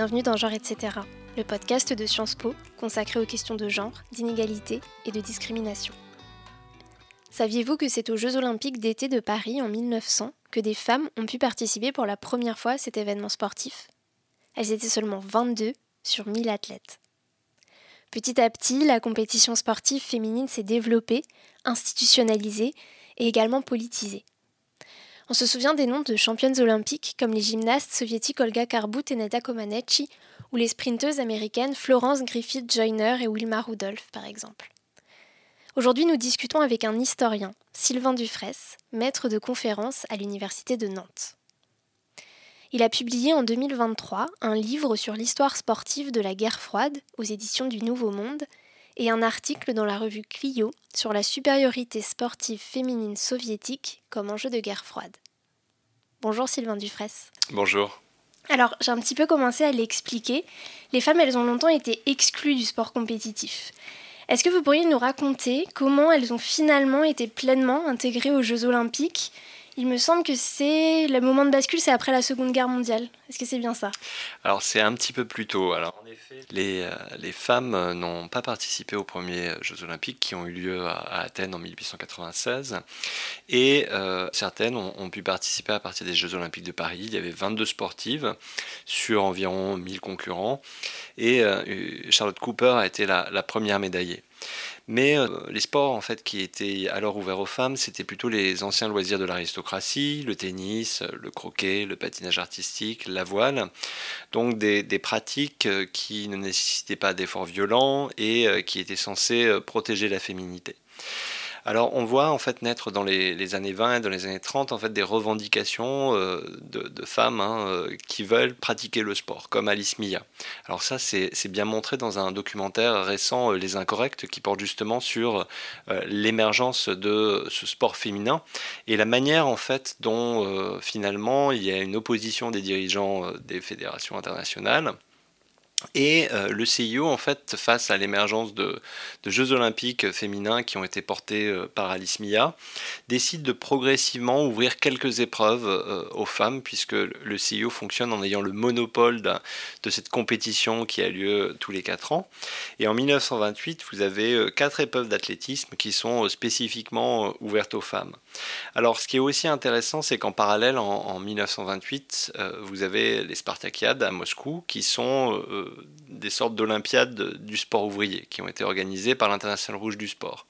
bienvenue dans Genre etc., le podcast de Sciences Po consacré aux questions de genre, d'inégalité et de discrimination. Saviez-vous que c'est aux Jeux olympiques d'été de Paris en 1900 que des femmes ont pu participer pour la première fois à cet événement sportif? Elles étaient seulement 22 sur 1000 athlètes. Petit à petit, la compétition sportive féminine s'est développée, institutionnalisée et également politisée. On se souvient des noms de championnes olympiques comme les gymnastes soviétiques Olga Karbut et Neda Comaneci ou les sprinteuses américaines Florence Griffith Joyner et Wilma Rudolph par exemple. Aujourd'hui, nous discutons avec un historien, Sylvain Dufresne, maître de conférence à l'Université de Nantes. Il a publié en 2023 un livre sur l'histoire sportive de la guerre froide aux éditions du Nouveau Monde et un article dans la revue Clio sur la supériorité sportive féminine soviétique comme enjeu de guerre froide. Bonjour Sylvain Dufresne. Bonjour. Alors, j'ai un petit peu commencé à l'expliquer. Les femmes, elles ont longtemps été exclues du sport compétitif. Est-ce que vous pourriez nous raconter comment elles ont finalement été pleinement intégrées aux Jeux olympiques il me semble que c'est le moment de bascule, c'est après la Seconde Guerre mondiale. Est-ce que c'est bien ça? Alors c'est un petit peu plus tôt. En effet, les, euh, femmes euh, n'ont pas participé aux premiers Jeux olympiques qui ont eu lieu à, Athènes en 1896 et euh, certaines ont, pu participer à partir des Jeux olympiques de Paris. Il y avait 22 sportives sur environ 1000 concurrents et Charlotte Cooper a été la première médaillée. Mais euh, les sports en fait qui étaient alors ouverts aux femmes, c'était plutôt les anciens loisirs de l'aristocratie, le tennis, le croquet, le patinage artistique, la voile. Donc des, pratiques euh, qui ne nécessitaient pas d'efforts violents et euh, qui étaient censées protéger la féminité. Alors on voit en fait naître dans les, années 20 et dans les années 30 en fait des revendications euh, de, femmes hein, euh, qui veulent pratiquer le sport, comme Alice Mia. Alors ça c'est bien montré dans un documentaire récent, euh, Les Incorrects, qui porte justement sur l'émergence de ce sport féminin et la manière en fait dont finalement il y a une opposition des dirigeants des fédérations internationales et euh, le CIO, en fait, face à l'émergence de, Jeux olympiques féminins qui ont été portés euh, par Alice Mia, décide de progressivement ouvrir quelques épreuves euh, aux femmes, puisque le CIO fonctionne en ayant le monopole de, cette compétition qui a lieu tous les quatre ans. Et en 1928, vous avez quatre épreuves d'athlétisme qui sont spécifiquement ouvertes aux femmes. Alors, ce qui est aussi intéressant, c'est qu'en parallèle, en, en 1928, vous avez les Spartakiades à Moscou, qui sont des sortes d'olympiades du sport ouvrier qui ont été organisées par l'International Rouge du Sport.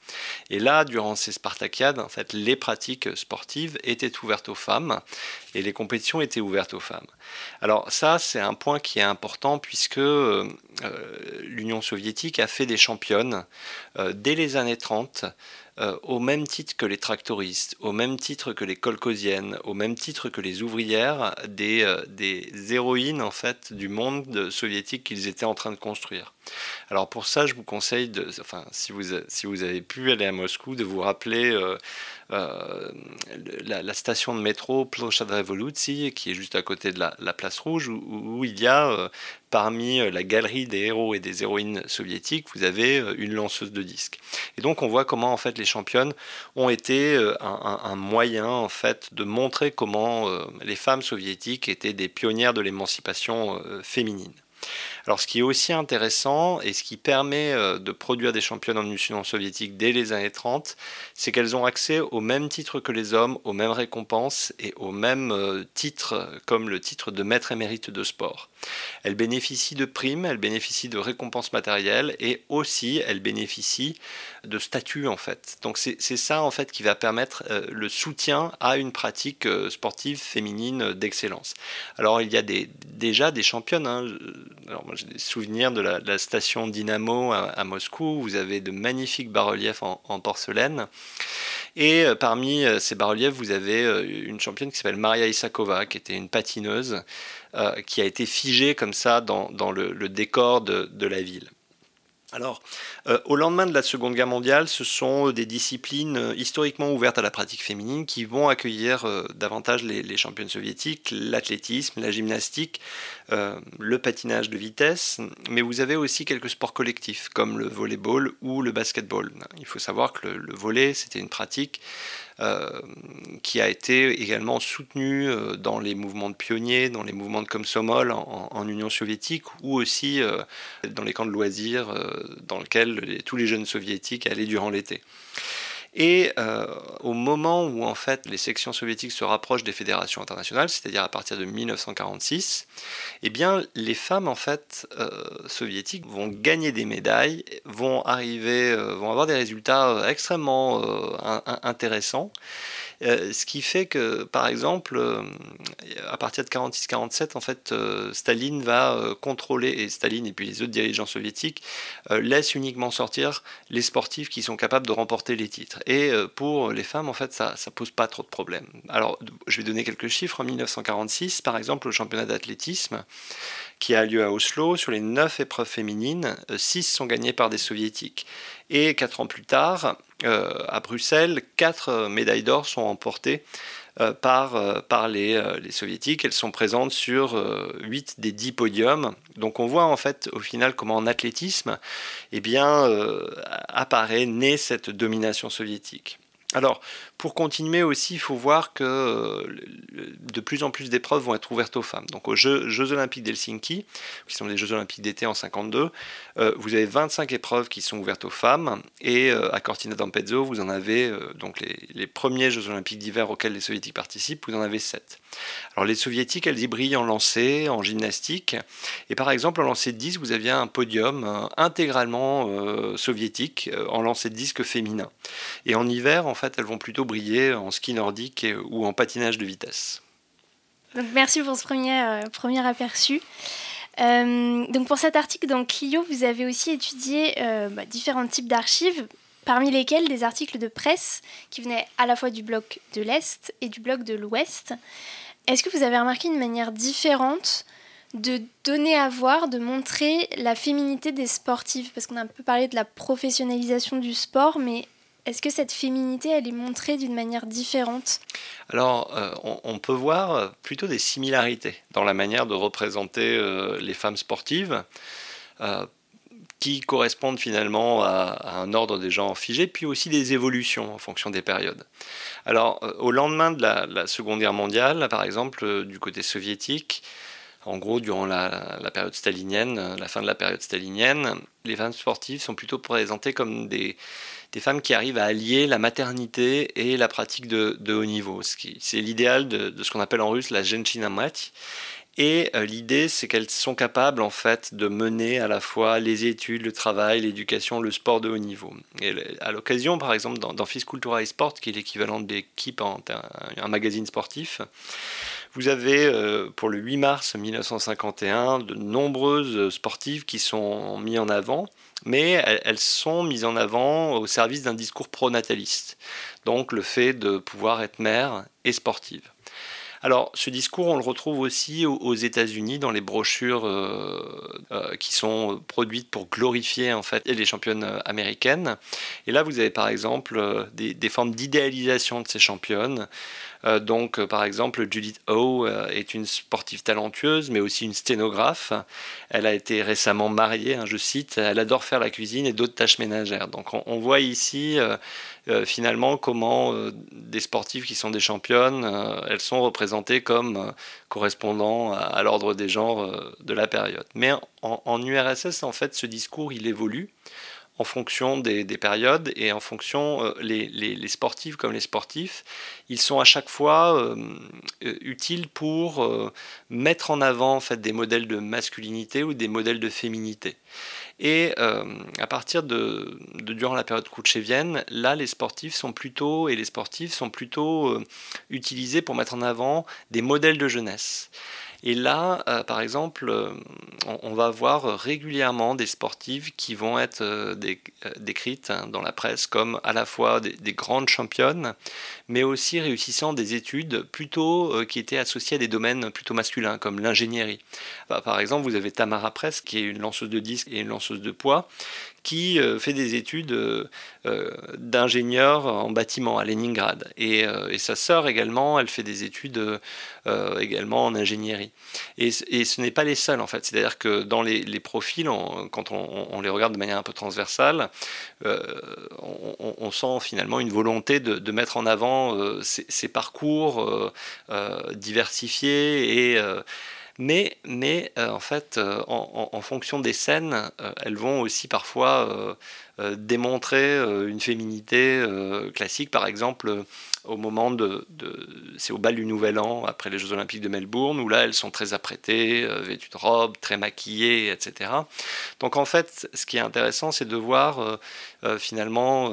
Et là, durant ces Spartakiades, en les pratiques sportives étaient ouvertes aux femmes et les compétitions étaient ouvertes aux femmes. Alors ça, c'est un point qui est important puisque euh, l'Union soviétique a fait des championnes euh, dès les années 30 euh, au même titre que les tractoristes, au même titre que les colcosiennes, au même titre que les ouvrières, des, euh, des héroïnes en fait du monde soviétique qu'ils étaient en train de construire. Alors pour ça, je vous conseille, de, enfin, si vous, si vous avez pu aller à Moscou, de vous rappeler euh, la, station de métro Ploshad Revolucji, qui est juste à côté de la, place rouge, où, il y a parmi la galerie des héros et des héroïnes soviétiques, vous avez une lanceuse de disques. Et donc on voit comment en fait les championnes ont été euh, un, moyen en fait de montrer comment euh, les femmes soviétiques étaient des pionnières de l'émancipation euh, féminine. Alors ce qui est aussi intéressant et ce qui permet euh, de produire des championnes en Union soviétique dès les années 30, c'est qu'elles ont accès au même titre que les hommes, aux mêmes récompenses et au même euh, titre comme le titre de maître émérite de sport. Elles bénéficient de primes, elles bénéficient de récompenses matérielles et aussi elles bénéficient de statut en fait. Donc c'est ça en fait qui va permettre euh, le soutien à une pratique sportive féminine d'excellence. Alors il y a déjà des championnes. Hein, j'ai des souvenirs de la, station Dynamo à, Moscou. Vous avez de magnifiques bas-reliefs en, porcelaine. Et euh, parmi euh, ces bas-reliefs, vous avez euh, une championne qui s'appelle Maria Isakova, qui était une patineuse, qui a été figée comme ça dans, le, décor de la ville. Alors, euh, au lendemain de la Seconde Guerre mondiale, ce sont euh, des disciplines euh, historiquement ouvertes à la pratique féminine qui vont accueillir davantage les, championnes soviétiques, l'athlétisme, la gymnastique, le patinage de vitesse, mais vous avez aussi quelques sports collectifs comme le volleyball ou le basketball. Il faut savoir que le, le volley, c'était une pratique qui a été également soutenu dans les mouvements de pionniers, dans les mouvements de Komsomol en, en Union soviétique, ou aussi dans les camps de loisirs dans lesquels tous les jeunes soviétiques allaient durant l'été. Et euh, au moment où en fait les sections soviétiques se rapprochent des fédérations internationales, c'est-à-dire à partir de 1946, eh bien les femmes en fait euh, soviétiques vont gagner des médailles, vont arriver, euh, vont avoir des résultats extrêmement intéressants. Euh, ce qui fait que, par exemple, euh, à partir de 46-47, en fait, euh, Staline va contrôler, et Staline et puis les autres dirigeants soviétiques laissent uniquement sortir les sportifs qui sont capables de remporter les titres. Et pour les femmes, en fait, ça ne pose pas trop de problèmes. Alors, je vais donner quelques chiffres. En 1946, par exemple, le championnat d'athlétisme, qui a lieu à Oslo, sur les 9 épreuves féminines, 6 sont gagnées par des soviétiques. Et 4 ans plus tard, à Bruxelles, quatre euh, médailles d'or sont remportées euh, par, les, soviétiques. Elles sont présentes sur 8 des 10 podiums. Donc on voit en fait au final comment en athlétisme eh apparaît, naît cette domination soviétique. Alors, pour continuer aussi, il faut voir que euh, de plus en plus d'épreuves vont être ouvertes aux femmes. Donc, aux Jeux, Olympiques d'Helsinki, qui sont les Jeux Olympiques d'été en 52, euh, vous avez 25 épreuves qui sont ouvertes aux femmes. Et euh, à Cortina d'Ampezzo, vous en avez donc les, premiers Jeux Olympiques d'hiver auxquels les Soviétiques participent, vous en avez 7. Alors, les Soviétiques, elles y brillent en lancer, en gymnastique. Et par exemple, en lancer de disque, vous aviez un podium intégralement soviétique en lancer de disque féminin. Et en hiver, en elles vont plutôt briller en ski nordique ou en patinage de vitesse. Donc, merci pour ce premier, euh, premier aperçu. Euh, donc pour cet article dans Clio, vous avez aussi étudié euh, bah, différents types d'archives, parmi lesquels des articles de presse qui venaient à la fois du bloc de l'Est et du bloc de l'Ouest. Est-ce que vous avez remarqué une manière différente de donner à voir, de montrer la féminité des sportifs Parce qu'on a un peu parlé de la professionnalisation du sport, mais est-ce que cette féminité, elle est montrée d'une manière différente? Alors, euh, on, peut voir plutôt des similarités dans la manière de représenter euh, les femmes sportives, euh, qui correspondent finalement à, un ordre des genres figé, puis aussi des évolutions en fonction des périodes. Alors, au lendemain de la, Seconde Guerre mondiale, par exemple, du côté soviétique, en gros, durant la, la, période stalinienne, la fin de la période stalinienne, les femmes sportives sont plutôt présentées comme des, des femmes qui arrivent à allier la maternité et la pratique de, haut niveau. C'est l'idéal de, ce qu'on appelle en russe la genchina mati. Et euh, l'idée, c'est qu'elles sont capables en fait de mener à la fois les études, le travail, l'éducation, le sport de haut niveau. Et à l'occasion, par exemple, dans, dans Fiscultura et Sport, qui est l'équivalent de l'équipe en un magazine sportif, vous avez euh, pour le 8 mars 1951 de nombreuses sportives qui sont mises en avant mais elles sont mises en avant au service d'un discours pro-nataliste. Donc le fait de pouvoir être mère et sportive. Alors, ce discours, on le retrouve aussi aux États-Unis dans les brochures euh, euh, qui sont produites pour glorifier en fait les championnes américaines. Et là, vous avez par exemple des, des formes d'idéalisation de ces championnes. Euh, donc, euh, par exemple, Judith O euh, est une sportive talentueuse, mais aussi une sténographe. Elle a été récemment mariée, hein, je cite, elle adore faire la cuisine et d'autres tâches ménagères. Donc, on, voit ici finalement comment des sportives qui sont des championnes, elles sont représentées comme correspondant à, l'ordre des genres de la période. Mais en, en, URSS, en fait, ce discours, il évolue en fonction des, périodes et en fonction, euh, les, les, sportifs comme les sportifs, ils sont à chaque fois euh, euh, utiles pour mettre en avant en fait, des modèles de masculinité ou des modèles de féminité. Et à partir de, durant la période kouchevienne, là, les sportifs sont plutôt et les sportifs sont plutôt utilisés pour mettre en avant des modèles de jeunesse. Et là, euh, par exemple, euh, on, va voir régulièrement des sportives qui vont être euh, décrites hein, dans la presse comme à la fois des, grandes championnes, mais aussi réussissant des études plutôt qui étaient associées à des domaines plutôt masculins, comme l'ingénierie. Bah, par exemple, vous avez Tamara Press, qui est une lanceuse de disques et une lanceuse de poids, qui fait des études d'ingénieur en bâtiment à Leningrad. Et, sa sœur également, elle fait des études également en ingénierie. Et, ce n'est pas les seuls en fait. C'est-à-dire que dans les, profils, quand on, les regarde de manière un peu transversale, on, on, sent finalement une volonté de, mettre en avant ces, ces, parcours diversifiés et mais, mais euh, en fait, euh, en, fonction des scènes, euh, elles vont aussi parfois démontrer une féminité classique. Par exemple, au moment de, c'est au bal du Nouvel An après les Jeux Olympiques de Melbourne où là elles sont très apprêtées, euh, vêtues de robe, très maquillées, etc. Donc en fait, ce qui est intéressant, c'est de voir euh, euh, finalement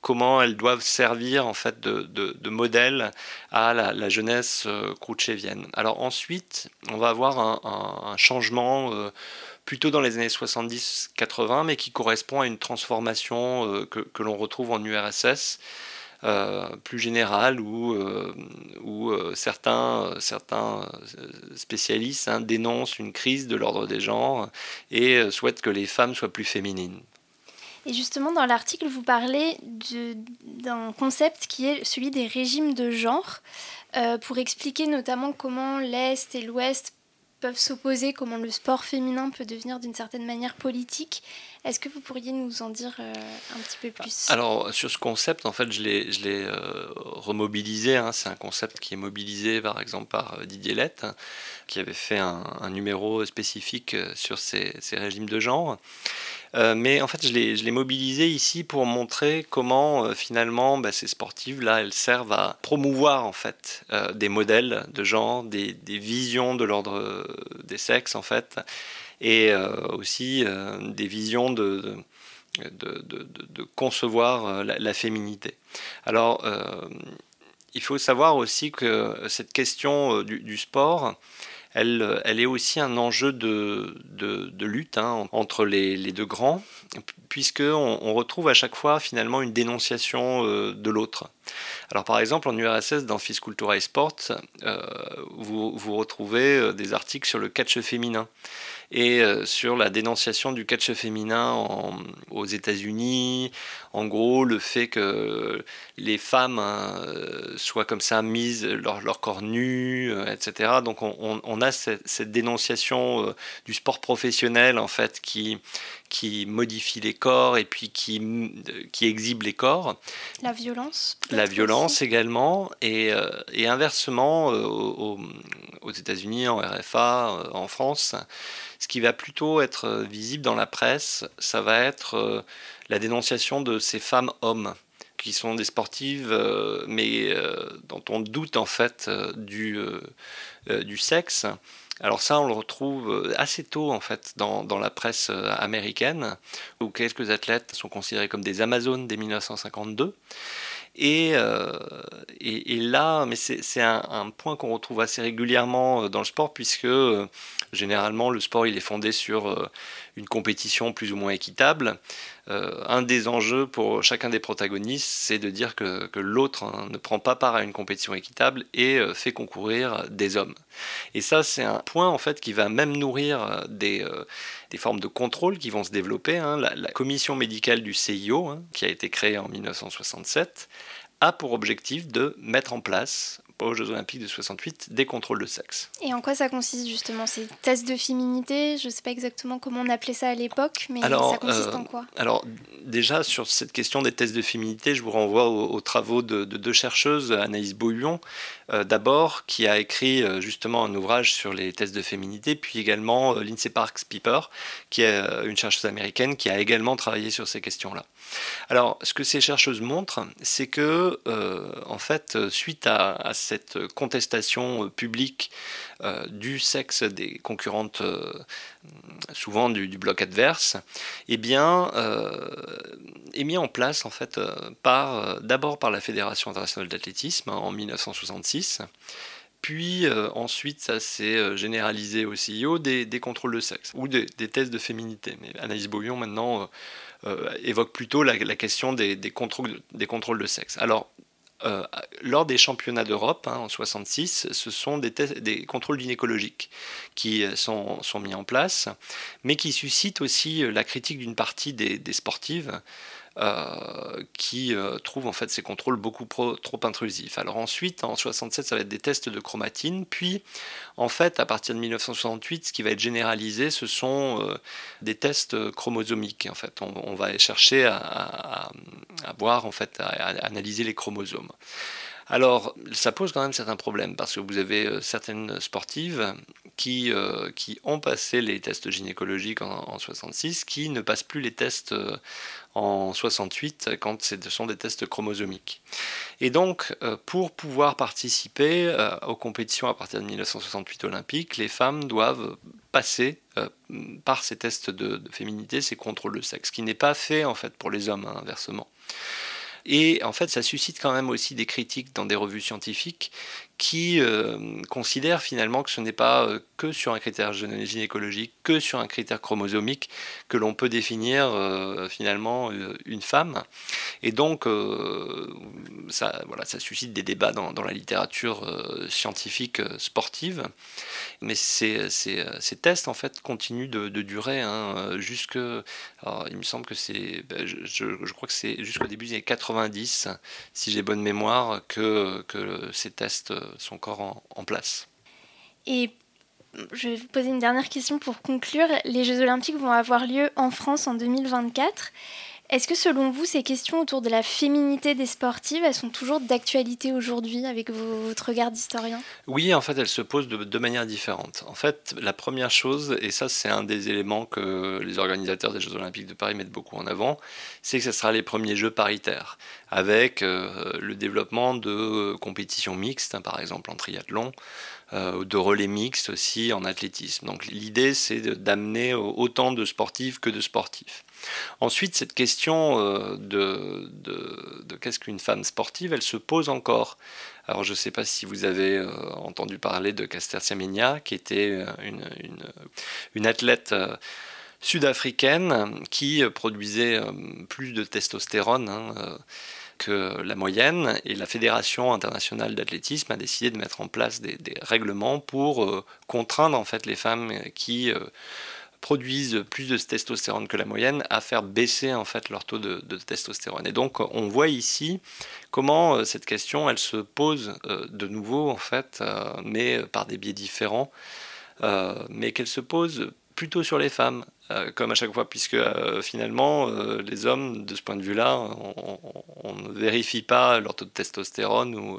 comment elles doivent servir en fait de, modèle à la, jeunesse krouchtchevienne. Alors ensuite, on va avoir un, changement plutôt dans les années 70-80, mais qui correspond à une transformation que l'on retrouve en URSS. Euh, plus générale où, euh, où euh, certains, certains spécialistes hein, dénoncent une crise de l'ordre des genres et souhaitent que les femmes soient plus féminines. Et justement, dans l'article, vous parlez d'un concept qui est celui des régimes de genre, pour expliquer notamment comment l'Est et l'Ouest peuvent s'opposer, comment le sport féminin peut devenir d'une certaine manière politique. Est-ce que vous pourriez nous en dire euh, un petit peu plus? Alors, sur ce concept, en fait, je l'ai, euh, remobilisé. Hein. C'est un concept qui est mobilisé, par exemple, par euh, Didier Lett, hein, qui avait fait un, numéro spécifique sur ces, ces régimes de genre. Euh, mais en fait, je l'ai mobilisé ici pour montrer comment euh, finalement bah, ces sportives-là, elles servent à promouvoir en fait euh, des modèles de genre, des, visions de l'ordre des sexes en fait, et aussi des visions de, de, concevoir la, féminité. Alors, il faut savoir aussi que cette question du sport, elle, elle est aussi un enjeu de, lutte hein, entre les, deux grands, puisqu'on on retrouve à chaque fois finalement une dénonciation euh, de l'autre. Alors par exemple en URSS dans Fiscultura et Sport, euh, vous, retrouvez euh, des articles sur le catch féminin et euh, sur la dénonciation du catch féminin aux États-Unis. En gros, le fait que les femmes hein, soient comme ça mises leur, leur corps nu, euh, etc. Donc on, on a cette, cette dénonciation euh, du sport professionnel en fait qui qui modifie les corps et puis qui, qui exhibe les corps. La violence La violence également. Et, et inversement, aux, aux États-Unis, en RFA, en France, ce qui va plutôt être euh, visible dans la presse, ça va être euh, la dénonciation de ces femmes-hommes qui sont des sportives, euh, mais dont on doute en fait du, du sexe. Alors ça, on le retrouve assez tôt en fait dans, dans, la presse américaine, où quelques athlètes sont considérés comme des Amazones dès 1952. Euh, et, et, là, mais c'est un, point qu'on retrouve assez régulièrement dans le sport, puisque généralement le sport il est fondé sur une compétition plus ou moins équitable. un des enjeux pour chacun des protagonistes, c'est de dire que, que l'autre hein, ne prend pas part à une compétition équitable et fait concourir des hommes. Et ça, c'est un point en fait qui va même nourrir des, des formes de contrôle qui vont se développer. Hein. La, la, commission médicale du CIO, hein, qui a été créée en 1967, a pour objectif de mettre en place aux Jeux Olympiques de 68 des contrôles de sexe. Et en quoi ça consiste justement Ces tests de féminité? Je ne sais pas exactement comment on appelait ça à l'époque, mais ça consiste en euh, quoi? Alors déjà sur cette question des tests de féminité, je vous renvoie aux, travaux de, deux chercheuses, Anaïs Beaulion euh, d'abord, qui a écrit euh, justement un ouvrage sur les tests de féminité, puis également Lindsay Parks Piper, qui est une chercheuse américaine qui a également travaillé sur ces questions-là. Alors, ce que ces chercheuses montrent, c'est que, euh, en fait, suite à, cette contestation publique euh, du sexe des concurrentes, euh, souvent du, bloc adverse, eh bien, est mis en place, en fait, par, d'abord par la Fédération internationale d'athlétisme en 1966. Puis ensuite, ça s'est généralisé au CIO des, contrôles de sexe ou des, tests de féminité. Mais Anaïs Beaulion maintenant euh, évoque plutôt la, question des, contrôles, des contrôles de sexe. Alors, euh, lors des championnats d'Europe hein, en 66, ce sont des, contrôles gynécologiques qui sont, sont, mis en place, mais qui suscitent aussi la critique d'une partie des sportives euh, qui euh, trouvent en fait ces contrôles beaucoup trop intrusifs. Alors ensuite, en 67, ça va être des tests de chromatine, puis en fait, à partir de 1968, ce qui va être généralisé, ce sont euh, des tests chromosomiques. En fait, on, va chercher à, voir, en fait, à analyser les chromosomes. Alors, ça pose quand même certains problèmes parce que vous avez euh, certaines sportives qui, euh, qui ont passé les tests gynécologiques en, 66, qui ne passent plus les tests euh, en 68 quand ce sont des tests chromosomiques. Et donc, pour pouvoir participer aux compétitions à partir de 1968 olympiques, les femmes doivent passer par ces tests de, féminité, ces contrôles de sexe, qui n'est pas fait en fait pour les hommes, hein, inversement. Et en fait, ça suscite quand même aussi des critiques dans des revues scientifiques qui euh, considèrent finalement que ce n'est pas euh, que sur un critère gynécologique, que sur un critère chromosomique que l'on peut définir euh, finalement une femme. Et donc, ça, voilà, ça suscite des débats dans, la littérature scientifique sportive. Mais ces, tests, en fait, continuent de, durer hein, jusque... il me semble que c'est... Ben, je, crois que c'est jusqu'au début des années 90, si j'ai bonne mémoire, que ces tests sont encore en, place. Et je vais vous poser une dernière question pour conclure. Les Jeux olympiques vont avoir lieu en France en 2024. Est-ce que selon vous, ces questions autour de la féminité des sportives, elles sont toujours d'actualité aujourd'hui avec votre regard d'historien? Oui, en fait, elles se posent de, manière différente. En fait, la première chose, et ça c'est un des éléments que les organisateurs des Jeux olympiques de Paris mettent beaucoup en avant, c'est que ce sera les premiers Jeux paritaires, avec euh, le développement de compétitions mixtes, hein, par exemple en triathlon, euh, de relais mixtes aussi en athlétisme. Donc l'idée c'est d'amener autant de sportifs que de sportifs. Ensuite, cette question euh, de, qu'est-ce qu'une femme sportive, elle se pose encore. Alors, je ne sais pas si vous avez euh, entendu parler de Caster Semenya, qui était euh, une, athlète sud-africaine qui produisait plus de testostérone. Hein, que la moyenne et la Fédération internationale d'athlétisme a décidé de mettre en place des, des règlements pour contraindre en fait les femmes qui produisent plus de testostérone que la moyenne à faire baisser en fait leur taux de, testostérone. Et donc on voit ici comment euh, cette question elle se pose euh, de nouveau en fait, euh, mais par des biais différents, mais qu'elle se pose plutôt sur les femmes, comme à chaque fois, puisque finalement les hommes de ce point de vue-là, on, ne vérifie pas leur taux de testostérone ou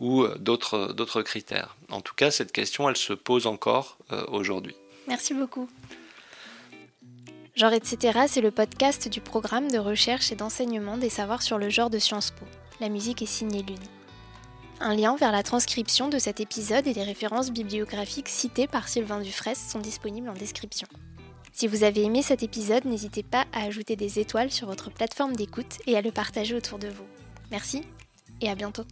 ou d'autres critères. En tout cas, cette question, elle se pose encore aujourd'hui. Merci beaucoup. Genre etc. c'est le podcast du programme de recherche et d'enseignement des savoirs sur le genre de Sciences Po. La musique est signée Lune. Un lien vers la transcription de cet épisode et les références bibliographiques citées par Sylvain Dufresne sont disponibles en description. Si vous avez aimé cet épisode, n'hésitez pas à ajouter des étoiles sur votre plateforme d'écoute et à le partager autour de vous. Merci et à bientôt.